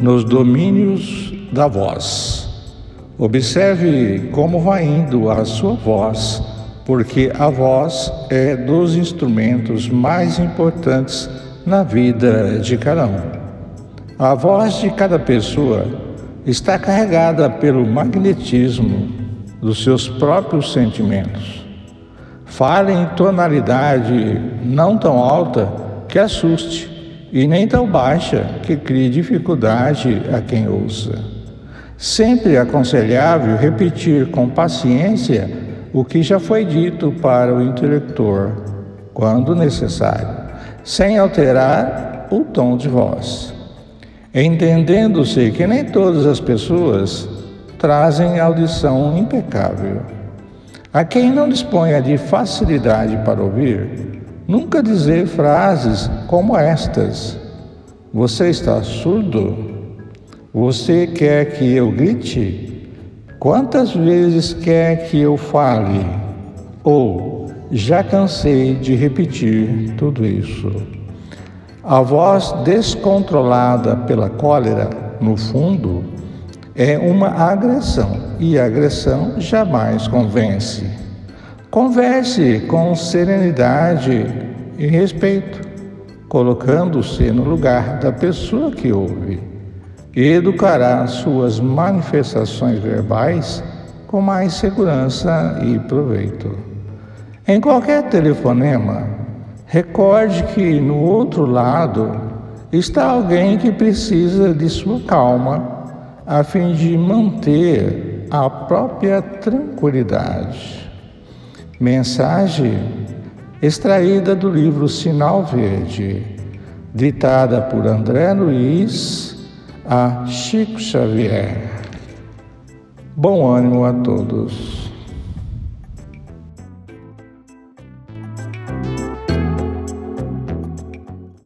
nos domínios da voz. Observe como vai indo a sua voz, porque a voz é dos instrumentos mais importantes na vida de cada um. A voz de cada pessoa está carregada pelo magnetismo dos seus próprios sentimentos. Fale em tonalidade não tão alta que assuste e nem tão baixa que crie dificuldade a quem ouça. Sempre é aconselhável repetir com paciência o que já foi dito para o intelector, quando necessário, sem alterar o tom de voz. Entendendo-se que nem todas as pessoas trazem audição impecável. A quem não disponha de facilidade para ouvir, Nunca dizer frases como estas: Você está surdo? Você quer que eu grite? Quantas vezes quer que eu fale? Ou já cansei de repetir tudo isso. A voz descontrolada pela cólera, no fundo, é uma agressão e a agressão jamais convence. Converse com serenidade e respeito, colocando-se no lugar da pessoa que ouve, e educará suas manifestações verbais com mais segurança e proveito. Em qualquer telefonema, recorde que no outro lado está alguém que precisa de sua calma a fim de manter a própria tranquilidade. Mensagem extraída do livro Sinal Verde, ditada por André Luiz a Chico Xavier. Bom ânimo a todos.